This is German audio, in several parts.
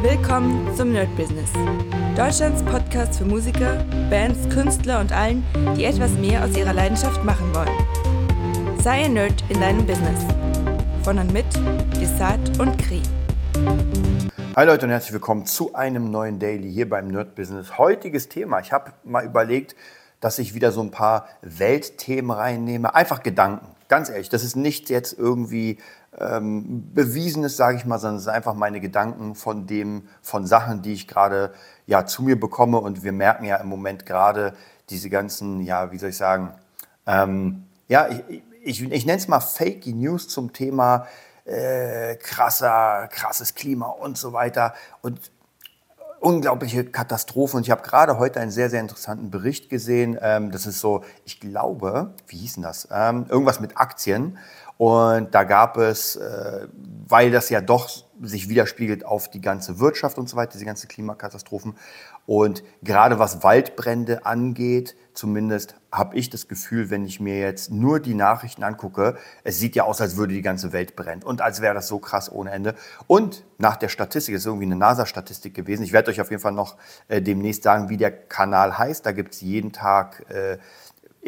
Willkommen zum Nerd Business. Deutschlands Podcast für Musiker, Bands, Künstler und allen, die etwas mehr aus ihrer Leidenschaft machen wollen. Sei ein Nerd in deinem Business. Von und mit Desart und Kri. Hi Leute und herzlich willkommen zu einem neuen Daily hier beim Nerd Business. Heutiges Thema. Ich habe mal überlegt, dass ich wieder so ein paar Weltthemen reinnehme. Einfach Gedanken. Ganz ehrlich, das ist nicht jetzt irgendwie ähm, Bewiesenes, sage ich mal, sondern es sind einfach meine Gedanken von dem, von Sachen, die ich gerade ja zu mir bekomme. Und wir merken ja im Moment gerade diese ganzen, ja, wie soll ich sagen, ähm, ja, ich, ich, ich nenne es mal Fake News zum Thema äh, krasser, krasses Klima und so weiter. Und unglaubliche Katastrophe. Und ich habe gerade heute einen sehr, sehr interessanten Bericht gesehen. Ähm, das ist so, ich glaube, wie hieß denn das? Ähm, irgendwas mit Aktien. Und da gab es, äh, weil das ja doch sich widerspiegelt auf die ganze Wirtschaft und so weiter, diese ganzen Klimakatastrophen. Und gerade was Waldbrände angeht, zumindest habe ich das Gefühl, wenn ich mir jetzt nur die Nachrichten angucke, es sieht ja aus, als würde die ganze Welt brennen und als wäre das so krass ohne Ende. Und nach der Statistik, ist irgendwie eine NASA-Statistik gewesen, ich werde euch auf jeden Fall noch äh, demnächst sagen, wie der Kanal heißt. Da gibt es jeden Tag äh,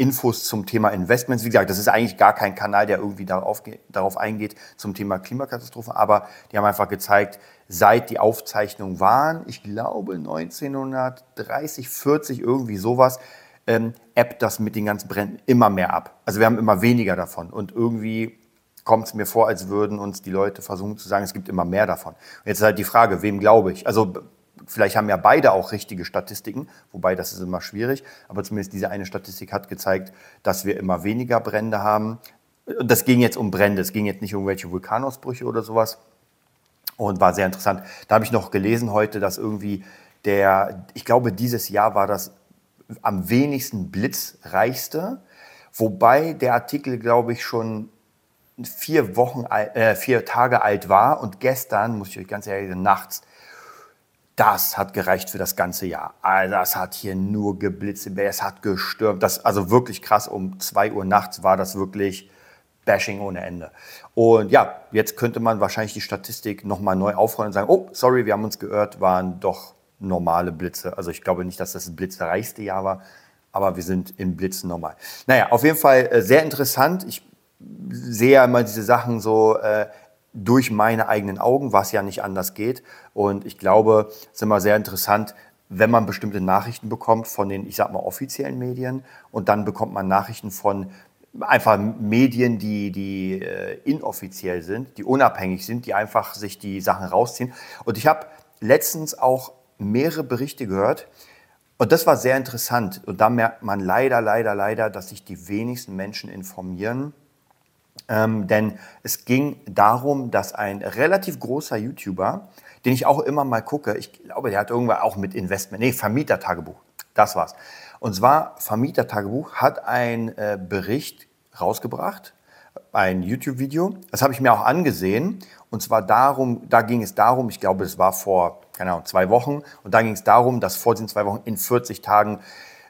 Infos zum Thema Investments. Wie gesagt, das ist eigentlich gar kein Kanal, der irgendwie darauf, darauf eingeht zum Thema Klimakatastrophe, aber die haben einfach gezeigt, seit die Aufzeichnungen waren, ich glaube 1930, 40, irgendwie sowas, ähm, das mit den ganzen Bränden immer mehr ab. Also wir haben immer weniger davon und irgendwie kommt es mir vor, als würden uns die Leute versuchen zu sagen, es gibt immer mehr davon. Und jetzt ist halt die Frage, wem glaube ich? Also Vielleicht haben ja beide auch richtige Statistiken, wobei das ist immer schwierig. Aber zumindest diese eine Statistik hat gezeigt, dass wir immer weniger Brände haben. Und das ging jetzt um Brände, es ging jetzt nicht um irgendwelche Vulkanausbrüche oder sowas. Und war sehr interessant. Da habe ich noch gelesen heute, dass irgendwie der, ich glaube, dieses Jahr war das am wenigsten blitzreichste. Wobei der Artikel, glaube ich, schon vier Wochen, äh, vier Tage alt war und gestern, muss ich euch ganz ehrlich sagen, nachts das hat gereicht für das ganze Jahr. Also das hat hier nur geblitzt, es hat gestürmt. Das, also wirklich krass, um 2 Uhr nachts war das wirklich Bashing ohne Ende. Und ja, jetzt könnte man wahrscheinlich die Statistik nochmal neu aufrollen und sagen, oh, sorry, wir haben uns geirrt, waren doch normale Blitze. Also ich glaube nicht, dass das blitzreichste Jahr war, aber wir sind in Blitzen normal. Naja, auf jeden Fall äh, sehr interessant. Ich sehe ja immer diese Sachen so, äh, durch meine eigenen Augen, was ja nicht anders geht. Und ich glaube, es ist immer sehr interessant, wenn man bestimmte Nachrichten bekommt von den, ich sag mal, offiziellen Medien und dann bekommt man Nachrichten von einfach Medien, die, die äh, inoffiziell sind, die unabhängig sind, die einfach sich die Sachen rausziehen. Und ich habe letztens auch mehrere Berichte gehört, und das war sehr interessant. Und da merkt man leider, leider, leider, dass sich die wenigsten Menschen informieren ähm, denn es ging darum, dass ein relativ großer YouTuber, den ich auch immer mal gucke, ich glaube, der hat irgendwann auch mit Investment, nee, Vermietertagebuch, das war's. Und zwar Vermietertagebuch hat einen äh, Bericht rausgebracht, ein YouTube-Video. Das habe ich mir auch angesehen. Und zwar darum, da ging es darum, ich glaube, es war vor, keine Ahnung, zwei Wochen. Und da ging es darum, dass vor diesen zwei Wochen in 40 Tagen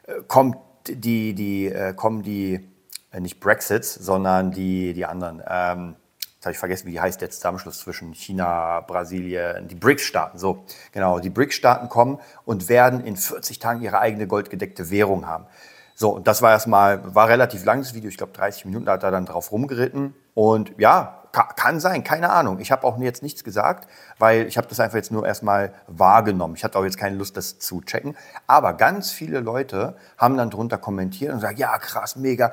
äh, kommt die, die, äh, kommen die nicht Brexit, sondern die, die anderen. Ähm, jetzt habe ich vergessen, wie heißt der Zusammenschluss zwischen China, Brasilien, die BRICS-Staaten. So, genau, die BRICS-Staaten kommen und werden in 40 Tagen ihre eigene goldgedeckte Währung haben. So, und das war erstmal, war relativ langes Video, ich glaube 30 Minuten, hat er dann drauf rumgeritten. Und ja, kann sein, keine Ahnung. Ich habe auch jetzt nichts gesagt, weil ich habe das einfach jetzt nur erstmal wahrgenommen. Ich hatte auch jetzt keine Lust, das zu checken. Aber ganz viele Leute haben dann drunter kommentiert und gesagt, ja, krass, mega.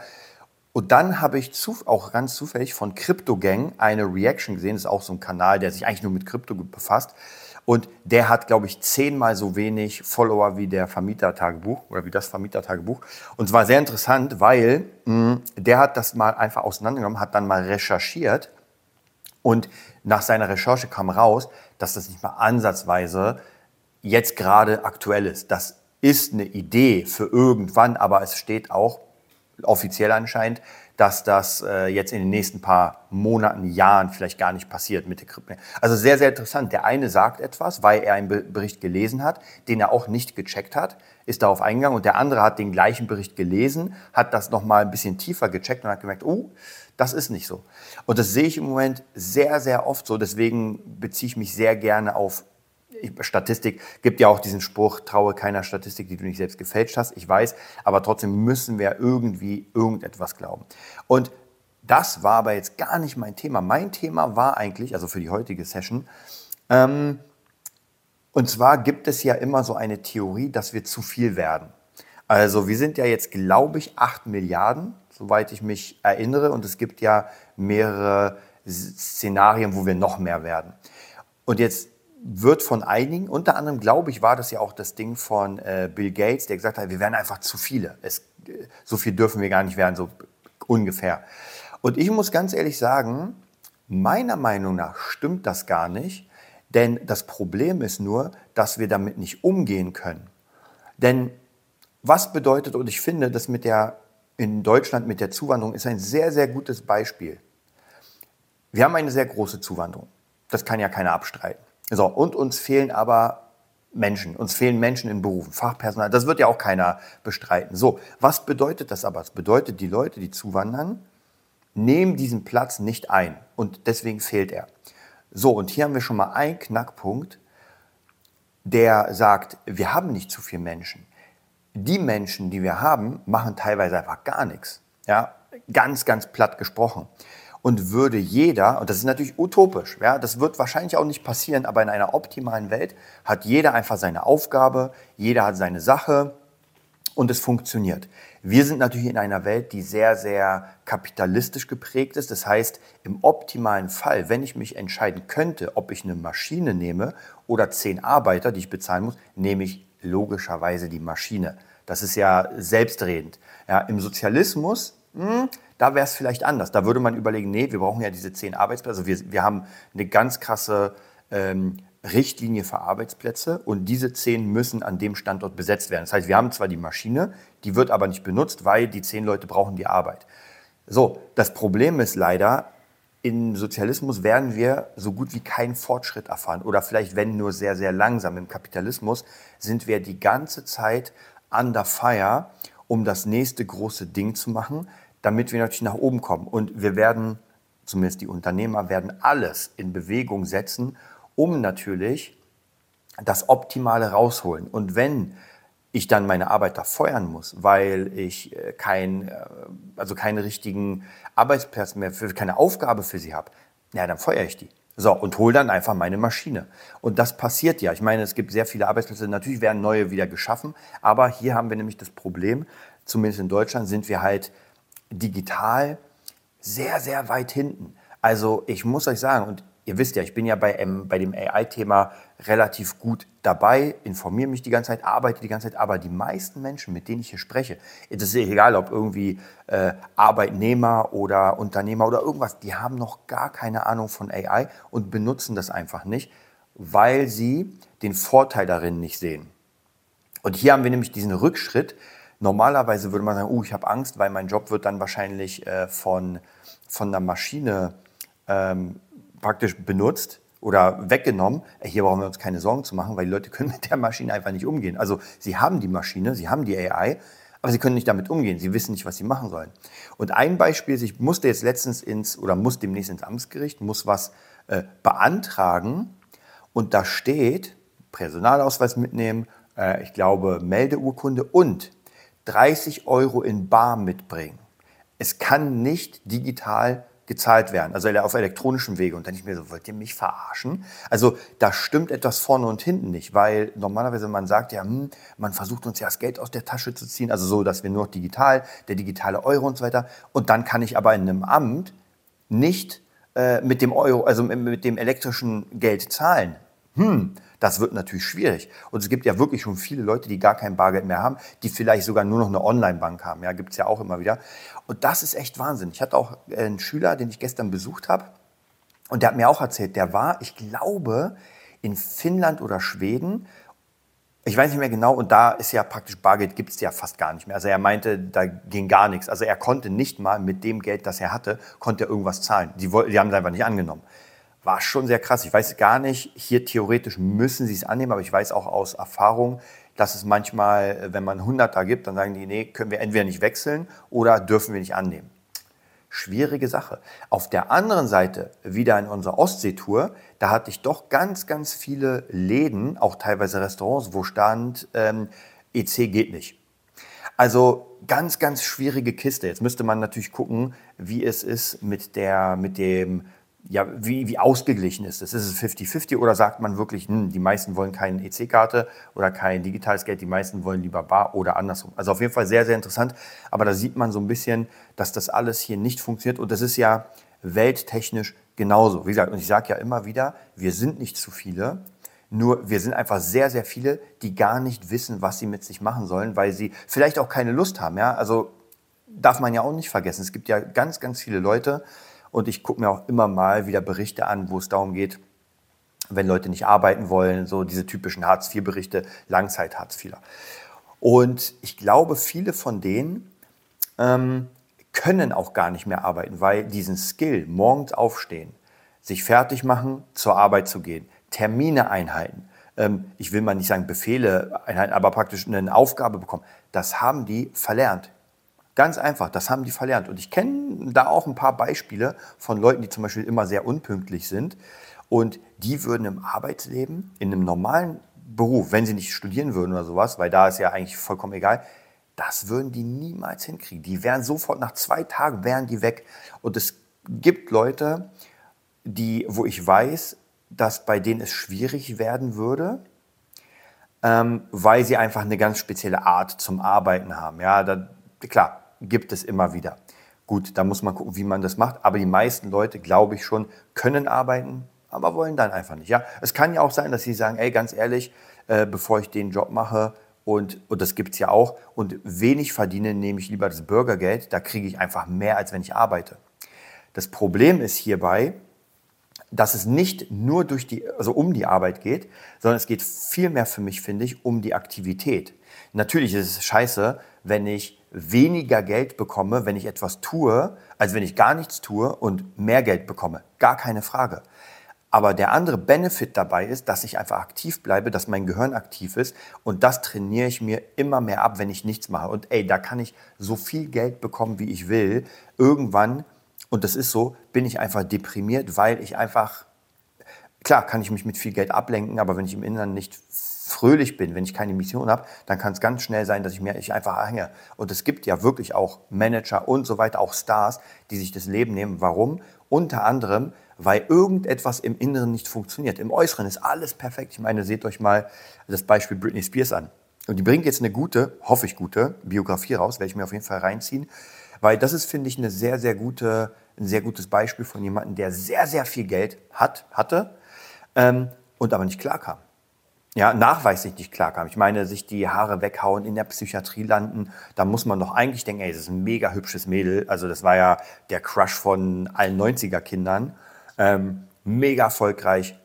Und dann habe ich auch ganz zufällig von CryptoGang eine Reaction gesehen. Das ist auch so ein Kanal, der sich eigentlich nur mit Krypto befasst. Und der hat, glaube ich, zehnmal so wenig Follower wie der Vermietertagebuch oder wie das Vermietertagebuch. Und es war sehr interessant, weil mh, mm, der hat das mal einfach auseinandergenommen, hat dann mal recherchiert. Und nach seiner Recherche kam raus, dass das nicht mal ansatzweise jetzt gerade aktuell ist. Das ist eine Idee für irgendwann, aber es steht auch offiziell anscheinend, dass das äh, jetzt in den nächsten paar Monaten, Jahren vielleicht gar nicht passiert mit der Krypto. Also sehr, sehr interessant. Der eine sagt etwas, weil er einen Bericht gelesen hat, den er auch nicht gecheckt hat, ist darauf eingegangen und der andere hat den gleichen Bericht gelesen, hat das nochmal ein bisschen tiefer gecheckt und hat gemerkt, oh, das ist nicht so. Und das sehe ich im Moment sehr, sehr oft so. Deswegen beziehe ich mich sehr gerne auf Statistik gibt ja auch diesen Spruch, traue keiner Statistik, die du nicht selbst gefälscht hast. Ich weiß, aber trotzdem müssen wir irgendwie irgendetwas glauben. Und das war aber jetzt gar nicht mein Thema. Mein Thema war eigentlich, also für die heutige Session, ähm, und zwar gibt es ja immer so eine Theorie, dass wir zu viel werden. Also wir sind ja jetzt, glaube ich, 8 Milliarden, soweit ich mich erinnere. Und es gibt ja mehrere Szenarien, wo wir noch mehr werden. Und jetzt wird von einigen, unter anderem glaube ich, war das ja auch das Ding von äh, Bill Gates, der gesagt hat, wir werden einfach zu viele. Es, so viel dürfen wir gar nicht werden, so ungefähr. Und ich muss ganz ehrlich sagen, meiner Meinung nach stimmt das gar nicht, denn das Problem ist nur, dass wir damit nicht umgehen können. Denn was bedeutet, und ich finde, das mit der in Deutschland mit der Zuwanderung ist ein sehr, sehr gutes Beispiel. Wir haben eine sehr große Zuwanderung. Das kann ja keiner abstreiten. So, und uns fehlen aber Menschen. Uns fehlen Menschen in Berufen, Fachpersonal. Das wird ja auch keiner bestreiten. So, was bedeutet das aber? Es bedeutet, die Leute, die zuwandern, nehmen diesen Platz nicht ein. Und deswegen fehlt er. So, und hier haben wir schon mal einen Knackpunkt, der sagt, wir haben nicht zu viele Menschen. Die Menschen, die wir haben, machen teilweise einfach gar nichts. Ja, ganz, ganz platt gesprochen und würde jeder, und das ist natürlich utopisch, ja, das wird wahrscheinlich auch nicht passieren, aber in einer optimalen Welt hat jeder einfach seine Aufgabe, jeder hat seine Sache und es funktioniert. Wir sind natürlich in einer Welt, die sehr, sehr kapitalistisch geprägt ist. Das heißt, im optimalen Fall, wenn ich mich entscheiden könnte, ob ich eine Maschine nehme oder zehn Arbeiter, die ich bezahlen muss, nehme ich logischerweise die Maschine. Das ist ja selbstredend. Ja, Im Sozialismus, hm, da wäre es vielleicht anders. Da würde man überlegen, nee, wir brauchen ja diese zehn Arbeitsplätze. Wir, wir haben eine ganz krasse ähm, Richtlinie für Arbeitsplätze und diese zehn müssen an dem Standort besetzt werden. Das heißt, wir haben zwar die Maschine, die wird aber nicht benutzt, weil die zehn Leute brauchen die Arbeit. So, das Problem ist leider, im Sozialismus werden wir so gut wie keinen Fortschritt erfahren oder vielleicht wenn nur sehr, sehr langsam. Im Kapitalismus sind wir die ganze Zeit under fire, um das nächste große Ding zu machen damit wir natürlich nach oben kommen. Und wir werden, zumindest die Unternehmer, werden alles in Bewegung setzen, um natürlich das Optimale rausholen. Und wenn ich dann meine Arbeiter feuern muss, weil ich äh, kein, äh, also keinen richtigen Arbeitsplatz mehr, für, keine Aufgabe für sie habe, ja, dann feuere ich die. So, und hole dann einfach meine Maschine. Und das passiert ja. Ich meine, es gibt sehr viele Arbeitsplätze. Natürlich werden neue wieder geschaffen. Aber hier haben wir nämlich das Problem, zumindest in Deutschland sind wir halt digital sehr, sehr weit hinten. Also ich muss euch sagen, und ihr wisst ja, ich bin ja bei, ähm, bei dem AI-Thema relativ gut dabei, informiere mich die ganze Zeit, arbeite die ganze Zeit, aber die meisten Menschen, mit denen ich hier spreche, es ist egal, ob irgendwie äh, Arbeitnehmer oder Unternehmer oder irgendwas, die haben noch gar keine Ahnung von AI und benutzen das einfach nicht, weil sie den Vorteil darin nicht sehen. Und hier haben wir nämlich diesen Rückschritt, Normalerweise würde man sagen, oh, ich habe Angst, weil mein Job wird dann wahrscheinlich äh, von, von einer Maschine ähm, praktisch benutzt oder weggenommen. Äh, hier brauchen wir uns keine Sorgen zu machen, weil die Leute können mit der Maschine einfach nicht umgehen. Also sie haben die Maschine, sie haben die AI, aber sie können nicht damit umgehen. Sie wissen nicht, was sie machen sollen. Und ein Beispiel ich musste jetzt letztens ins oder muss demnächst ins Amtsgericht, muss was äh, beantragen und da steht Personalausweis mitnehmen, äh, ich glaube Meldeurkunde und 30 Euro in Bar mitbringen. Es kann nicht digital gezahlt werden, also auf elektronischem Wege. Und dann ich mir so, wollt ihr mich verarschen? Also da stimmt etwas vorne und hinten nicht, weil normalerweise man sagt ja, hm, man versucht uns ja das Geld aus der Tasche zu ziehen, also so, dass wir nur digital, der digitale Euro und so weiter. Und dann kann ich aber in einem Amt nicht äh, mit dem Euro, also mit dem elektrischen Geld zahlen. Hm, das wird natürlich schwierig. Und es gibt ja wirklich schon viele Leute, die gar kein Bargeld mehr haben, die vielleicht sogar nur noch eine Online-Bank haben. Ja, gibt es ja auch immer wieder. Und das ist echt Wahnsinn. Ich hatte auch einen Schüler, den ich gestern besucht habe. Und der hat mir auch erzählt, der war, ich glaube, in Finnland oder Schweden. Ich weiß nicht mehr genau, und da ist ja praktisch Bargeld gibt es ja fast gar nicht mehr. Also er meinte, da ging gar nichts. Also er konnte nicht mal mit dem Geld, das er hatte, konnte er irgendwas zahlen. Die, die haben es einfach nicht angenommen war schon sehr krass. Ich weiß gar nicht, hier theoretisch müssen sie es annehmen, aber ich weiß auch aus Erfahrung, dass es manchmal, wenn man 100 da gibt, dann sagen die, nee, können wir entweder nicht wechseln oder dürfen wir nicht annehmen. schwierige Sache. Auf der anderen Seite, wieder in unserer Ostseetour, da hatte ich doch ganz, ganz viele Läden, auch teilweise Restaurants, wo stand, ähm, EC geht nicht. Also ganz, ganz schwierige Kiste. Jetzt müsste man natürlich gucken, wie es ist mit, der, mit dem ja, wie, wie ausgeglichen ist es? Ist es 50-50 oder sagt man wirklich, hm, die meisten wollen keine EC-Karte oder kein digitales Geld, die meisten wollen lieber bar oder andersrum? Also auf jeden Fall sehr, sehr interessant. Aber da sieht man so ein bisschen, dass das alles hier nicht funktioniert und das ist ja welttechnisch genauso. Wie gesagt, und ich sage ja immer wieder, wir sind nicht zu viele. Nur wir sind einfach sehr, sehr viele, die gar nicht wissen, was sie mit sich machen sollen, weil sie vielleicht auch keine Lust haben. Ja? Also darf man ja auch nicht vergessen. Es gibt ja ganz, ganz viele Leute, und ich gucke mir auch immer mal wieder Berichte an, wo es darum geht, wenn Leute nicht arbeiten wollen, so diese typischen Hartz-IV-Berichte, Langzeit-Hartz-IVer. Und ich glaube, viele von denen ähm, können auch gar nicht mehr arbeiten, weil diesen Skill, morgens aufstehen, sich fertig machen, zur Arbeit zu gehen, Termine einhalten, ähm, ich will mal nicht sagen Befehle einhalten, aber praktisch eine Aufgabe bekommen, das haben die verlernt. Ganz einfach, das haben die verlernt. Und ich kenne da auch ein paar Beispiele von Leuten, die zum Beispiel immer sehr unpünktlich sind. Und die würden im Arbeitsleben, in einem normalen Beruf, wenn sie nicht studieren würden oder sowas, weil da ist ja eigentlich vollkommen egal, das würden die niemals hinkriegen. Die wären sofort nach zwei Tagen wären die weg. Und es gibt Leute, die, wo ich weiß, dass bei denen es schwierig werden würde, ähm, weil sie einfach eine ganz spezielle Art zum Arbeiten haben. Ja, da, klar, gibt es immer wieder. Gut, da muss man gucken, wie man das macht. Aber die meisten Leute, glaube ich schon, können arbeiten, aber wollen dann einfach nicht. Ja, es kann ja auch sein, dass sie sagen, ey, ganz ehrlich, äh, bevor ich den Job mache und, und das gibt es ja auch und wenig verdiene, nehme ich lieber das Bürgergeld. Da kriege ich einfach mehr, als wenn ich arbeite. Das Problem ist hierbei, dass es nicht nur durch die, also um die Arbeit geht, sondern es geht vielmehr für mich, finde ich, um die Aktivität. Natürlich ist es scheiße, wenn ich weniger Geld bekomme, wenn ich etwas tue, als wenn ich gar nichts tue und mehr Geld bekomme. Gar keine Frage. Aber der andere Benefit dabei ist, dass ich einfach aktiv bleibe, dass mein Gehirn aktiv ist und das trainiere ich mir immer mehr ab, wenn ich nichts mache. Und ey, da kann ich so viel Geld bekommen, wie ich will. Irgendwann, und das ist so, bin ich einfach deprimiert, weil ich einfach, klar kann ich mich mit viel Geld ablenken, aber wenn ich im Inneren nicht fröhlich bin, wenn ich keine Mission habe, dann kann es ganz schnell sein, dass ich mir ich einfach hänge. Und es gibt ja wirklich auch Manager und so weiter, auch Stars, die sich das Leben nehmen. Warum? Unter anderem, weil irgendetwas im Inneren nicht funktioniert. Im Äußeren ist alles perfekt. Ich meine, seht euch mal das Beispiel Britney Spears an. Und die bringt jetzt eine gute, hoffe ich gute, Biografie raus, werde ich mir auf jeden Fall reinziehen. Weil das ist, finde ich, eine sehr, sehr gute, ein sehr gutes Beispiel von jemandem, der sehr, sehr viel Geld hat, hatte ähm, und aber nicht klarkam ja, nachweislich nicht klarkam. Ich meine, sich die Haare weghauen, in der Psychiatrie landen, da muss man doch eigentlich denken, ey, das ist ein mega hübsches Mädel. Also das war ja der Crush von allen 90er-Kindern. Ähm, mega erfolgreich,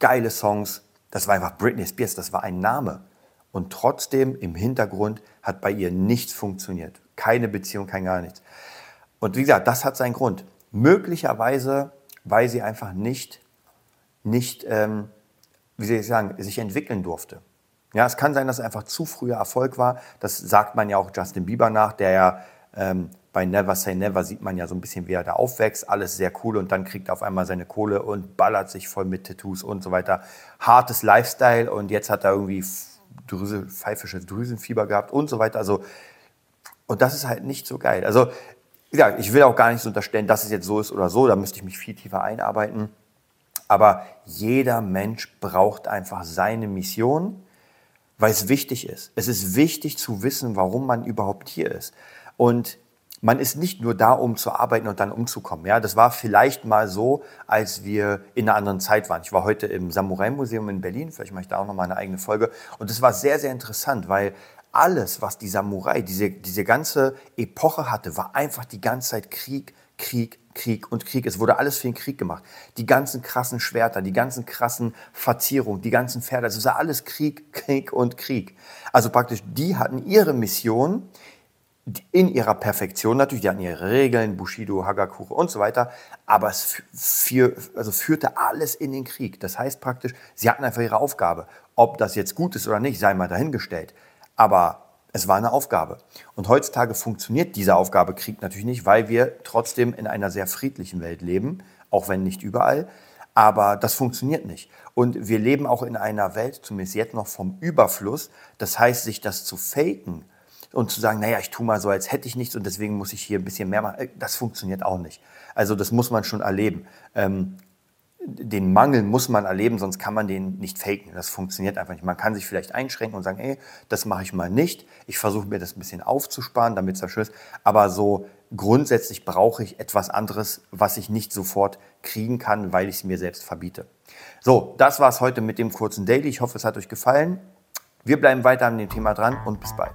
geile Songs. Das war einfach Britney Spears, das war ein Name. Und trotzdem im Hintergrund hat bei ihr nichts funktioniert. Keine Beziehung, kein gar nichts. Und wie gesagt, das hat seinen Grund. Möglicherweise, weil sie einfach nicht, nicht ähm, wie soll ich sagen, sich entwickeln durfte. Ja, es kann sein, dass es einfach zu früher Erfolg war. Das sagt man ja auch Justin Bieber nach, der ja ähm, bei Never Say Never sieht man ja so ein bisschen, wie er da aufwächst. Alles sehr cool und dann kriegt er auf einmal seine Kohle und ballert sich voll mit Tattoos und so weiter. Hartes Lifestyle und jetzt hat er irgendwie Drüse, pfeifisches Drüsenfieber gehabt und so weiter. Also, und das ist halt nicht so geil. Also, ja, ich will auch gar nicht so unterstellen, dass es jetzt so ist oder so. Da müsste ich mich viel tiefer einarbeiten. Aber jeder Mensch braucht einfach seine Mission, weil es wichtig ist. Es ist wichtig zu wissen, warum man überhaupt hier ist. Und man ist nicht nur da, um zu arbeiten und dann umzukommen. Ja, das war vielleicht mal so, als wir in einer anderen Zeit waren. Ich war heute im Samurai-Museum in Berlin. Vielleicht mache ich da auch noch mal eine eigene Folge. Und es war sehr, sehr interessant, weil alles, was die Samurai, diese, diese ganze Epoche hatte, war einfach die ganze Zeit Krieg, Krieg, Krieg und Krieg. Es wurde alles für den Krieg gemacht. Die ganzen krassen Schwerter, die ganzen krassen Verzierungen, die ganzen Pferde, es war alles Krieg, Krieg und Krieg. Also praktisch, die hatten ihre Mission in ihrer Perfektion natürlich, die hatten ihre Regeln, Bushido, Hagakure und so weiter, aber es für, also führte alles in den Krieg. Das heißt praktisch, sie hatten einfach ihre Aufgabe. Ob das jetzt gut ist oder nicht, sei mal dahingestellt. Aber Es war eine Aufgabe. Und heutzutage funktioniert diese Aufgabe Krieg natürlich nicht, weil wir trotzdem in einer sehr friedlichen Welt leben, auch wenn nicht überall. Aber das funktioniert nicht. Und wir leben auch in einer Welt, zumindest jetzt noch vom Überfluss. Das heißt, sich das zu faken und zu sagen, naja, ich tue mal so, als hätte ich nichts und deswegen muss ich hier ein bisschen mehr machen, äh, das funktioniert auch nicht. Also das muss man schon erleben. Ähm, den Mangel muss man erleben, sonst kann man den nicht faken. Das funktioniert einfach nicht. Man kann sich vielleicht einschränken und sagen, ey, das mache ich mal nicht. Ich versuche mir das ein bisschen aufzusparen, damit es schön ist. Aber so grundsätzlich brauche ich etwas anderes, was ich nicht sofort kriegen kann, weil ich es mir selbst verbiete. So, das war es heute mit dem kurzen Daily. Ich hoffe, es hat euch gefallen. Wir bleiben weiter an dem Thema dran und bis bald.